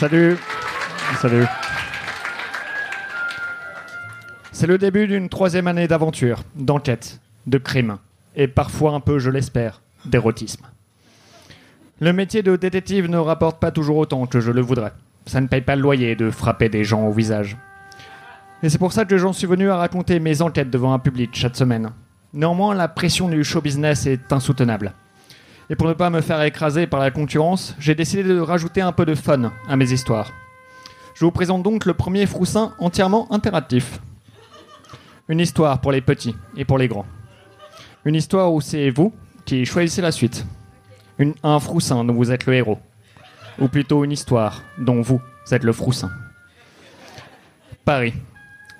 Salut. Salut. C'est le début d'une troisième année d'aventure, d'enquête, de crime, et parfois un peu, je l'espère, d'érotisme. Le métier de détective ne rapporte pas toujours autant que je le voudrais. Ça ne paye pas le loyer de frapper des gens au visage. Et c'est pour ça que j'en suis venu à raconter mes enquêtes devant un public chaque semaine. Néanmoins, la pression du show business est insoutenable. Et pour ne pas me faire écraser par la concurrence, j'ai décidé de rajouter un peu de fun à mes histoires. Je vous présente donc le premier froussin entièrement interactif. Une histoire pour les petits et pour les grands. Une histoire où c'est vous qui choisissez la suite. Un froussin dont vous êtes le héros. Ou plutôt une histoire dont vous êtes le froussin. Paris.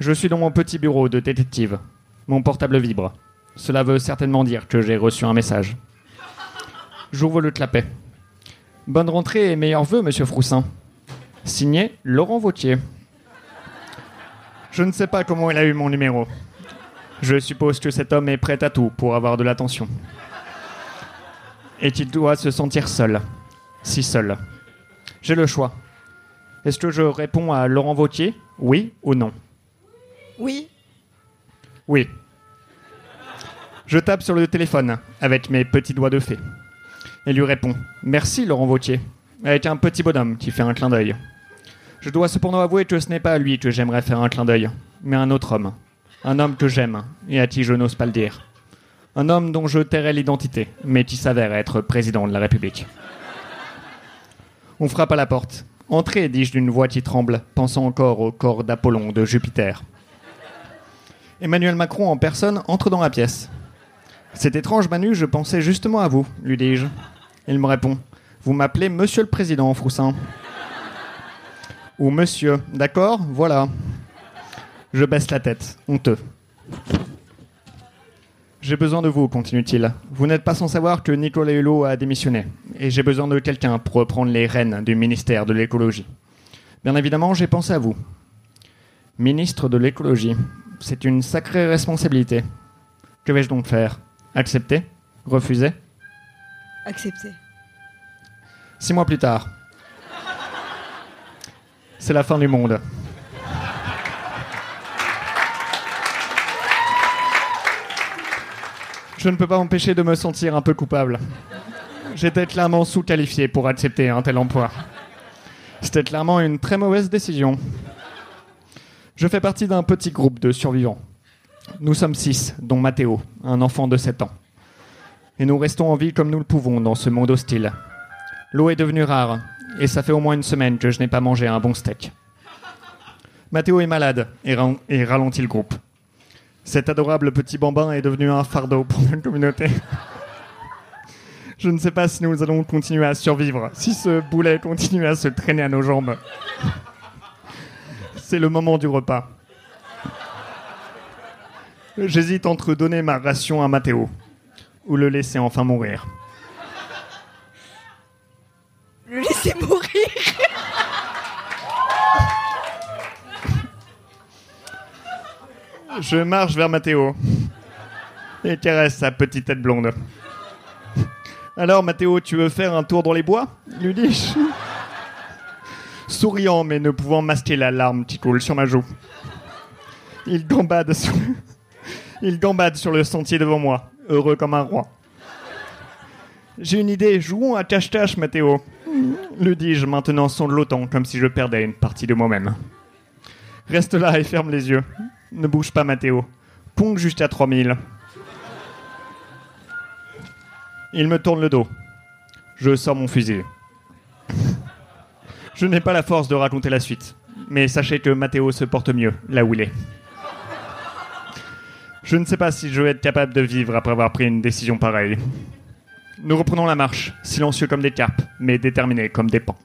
Je suis dans mon petit bureau de détective. Mon portable vibre. Cela veut certainement dire que j'ai reçu un message. J'ouvre le clapet. Bonne rentrée et meilleurs vœux, monsieur Froussin. Signé Laurent Vautier. Je ne sais pas comment il a eu mon numéro. Je suppose que cet homme est prêt à tout pour avoir de l'attention. Et qu'il doit se sentir seul. Si seul. J'ai le choix. Est-ce que je réponds à Laurent Vautier Oui ou non? Oui. Oui. Je tape sur le téléphone avec mes petits doigts de fée. Et lui réponds Merci Laurent Vautier, avec un petit bonhomme qui fait un clin d'œil. Je dois cependant avouer que ce n'est pas à lui que j'aimerais faire un clin d'œil, mais à un autre homme. Un homme que j'aime et à qui je n'ose pas le dire. Un homme dont je tairai l'identité, mais qui s'avère être président de la République. On frappe à la porte. Entrez, dis-je d'une voix qui tremble, pensant encore au corps d'Apollon de Jupiter. Emmanuel Macron en personne entre dans la pièce. C'est étrange, Manu, je pensais justement à vous, lui dis-je. Il me répond Vous m'appelez Monsieur le Président, Froussin. Ou Monsieur, d'accord, voilà. Je baisse la tête, honteux. J'ai besoin de vous, continue-t-il. Vous n'êtes pas sans savoir que Nicolas Hulot a démissionné, et j'ai besoin de quelqu'un pour reprendre les rênes du ministère de l'écologie. Bien évidemment, j'ai pensé à vous. Ministre de l'écologie, c'est une sacrée responsabilité. Que vais-je donc faire? Accepter? Refuser? Accepté. Six mois plus tard. C'est la fin du monde. Je ne peux pas m'empêcher de me sentir un peu coupable. J'étais clairement sous-qualifié pour accepter un tel emploi. C'était clairement une très mauvaise décision. Je fais partie d'un petit groupe de survivants. Nous sommes six, dont Mathéo, un enfant de 7 ans. Et nous restons en vie comme nous le pouvons dans ce monde hostile. L'eau est devenue rare, et ça fait au moins une semaine que je n'ai pas mangé un bon steak. Mathéo est malade et, ra- et ralentit le groupe. Cet adorable petit bambin est devenu un fardeau pour notre communauté. Je ne sais pas si nous allons continuer à survivre, si ce boulet continue à se traîner à nos jambes. C'est le moment du repas. J'hésite entre donner ma ration à Mathéo ou le laisser enfin mourir. Je marche vers Mathéo et caresse sa petite tête blonde. Alors, Mathéo, tu veux faire un tour dans les bois? lui dis-je. Souriant, mais ne pouvant masquer la larme qui coule sur ma joue. Il gambade sur, il gambade sur le sentier devant moi, heureux comme un roi. J'ai une idée, jouons à cache-cache, Mathéo. Lui dis-je, maintenant sanglotant, comme si je perdais une partie de moi-même. Reste là et ferme les yeux. Ne bouge pas, Mathéo. Compte jusqu'à 3000. Il me tourne le dos. Je sors mon fusil. Je n'ai pas la force de raconter la suite, mais sachez que Mathéo se porte mieux là où il est. Je ne sais pas si je vais être capable de vivre après avoir pris une décision pareille. Nous reprenons la marche, silencieux comme des carpes, mais déterminés comme des pans.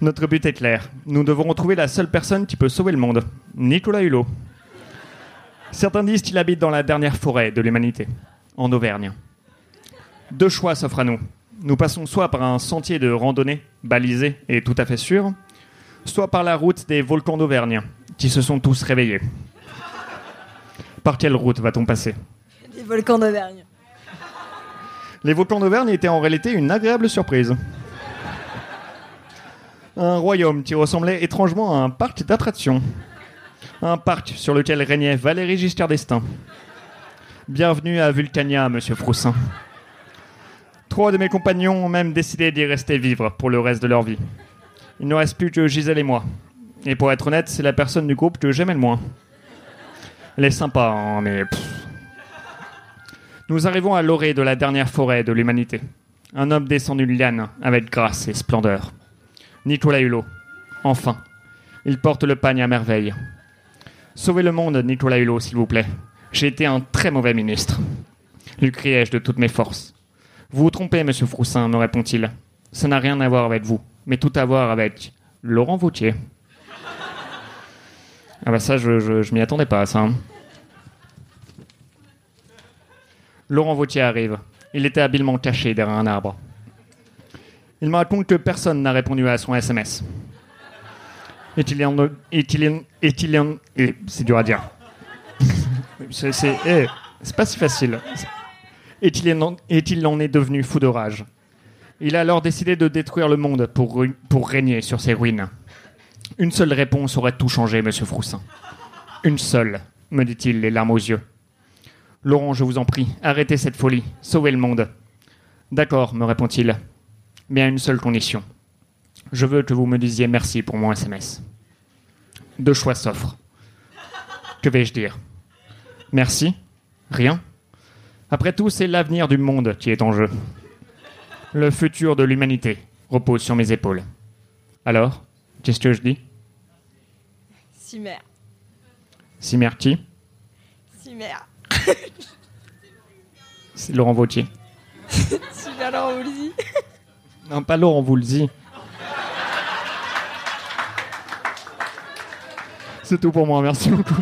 Notre but est clair. Nous devons retrouver la seule personne qui peut sauver le monde, Nicolas Hulot. Certains disent qu'il habite dans la dernière forêt de l'humanité, en Auvergne. Deux choix s'offrent à nous. Nous passons soit par un sentier de randonnée, balisé et tout à fait sûr, soit par la route des volcans d'Auvergne, qui se sont tous réveillés. Par quelle route va-t-on passer? Des volcans d'Auvergne. Les volcans d'Auvergne étaient en réalité une agréable surprise. Un royaume qui ressemblait étrangement à un parc d'attractions. Un parc sur lequel régnait Valérie Giscard d'Estaing. Bienvenue à Vulcania, monsieur Froussin. Trois de mes compagnons ont même décidé d'y rester vivre pour le reste de leur vie. Il ne reste plus que Gisèle et moi. Et pour être honnête, c'est la personne du groupe que j'aimais le moins. Elle est sympa, hein, mais... Nous arrivons à l'orée de la dernière forêt de l'humanité. Un homme descend d'une liane avec grâce et splendeur. Nicolas Hulot. Enfin. Il porte le pagne à merveille. Sauvez le monde, Nicolas Hulot, s'il vous plaît. J'ai été un très mauvais ministre. Lui criai-je de toutes mes forces. Vous vous trompez, monsieur Froussin, me répond-il. Ça n'a rien à voir avec vous, mais tout à voir avec Laurent Vautier. Ah bah ça, je, m'y attendais pas ça. hein. Laurent Vautier arrive. Il était habilement caché derrière un arbre. Il me raconte que personne n'a répondu à son SMS. Est-il en... Est-il en... Eh, C'est dur à dire. eh, c'est pas si facile. Est devenu fou de rage Il a alors décidé de détruire le monde pour, pour régner sur ses ruines. Une seule réponse aurait tout changé, monsieur Froussin. Une seule, me dit-il, les larmes aux yeux. Laurent, je vous en prie, arrêtez cette folie, sauvez le monde. D'accord, me répond-il, mais à une seule condition. Je veux que vous me disiez merci pour mon SMS. Deux choix s'offrent. Que vais-je dire? Merci Rien Après tout, c'est l'avenir du monde qui est en jeu. Le futur de l'humanité repose sur mes épaules. Alors, qu'est-ce que je dis? Cimer. Simerti Cimer. C'est Laurent Vautier. Cimer Laurent. Non, pas Laurent Voulzy. C'est tout pour moi, merci beaucoup.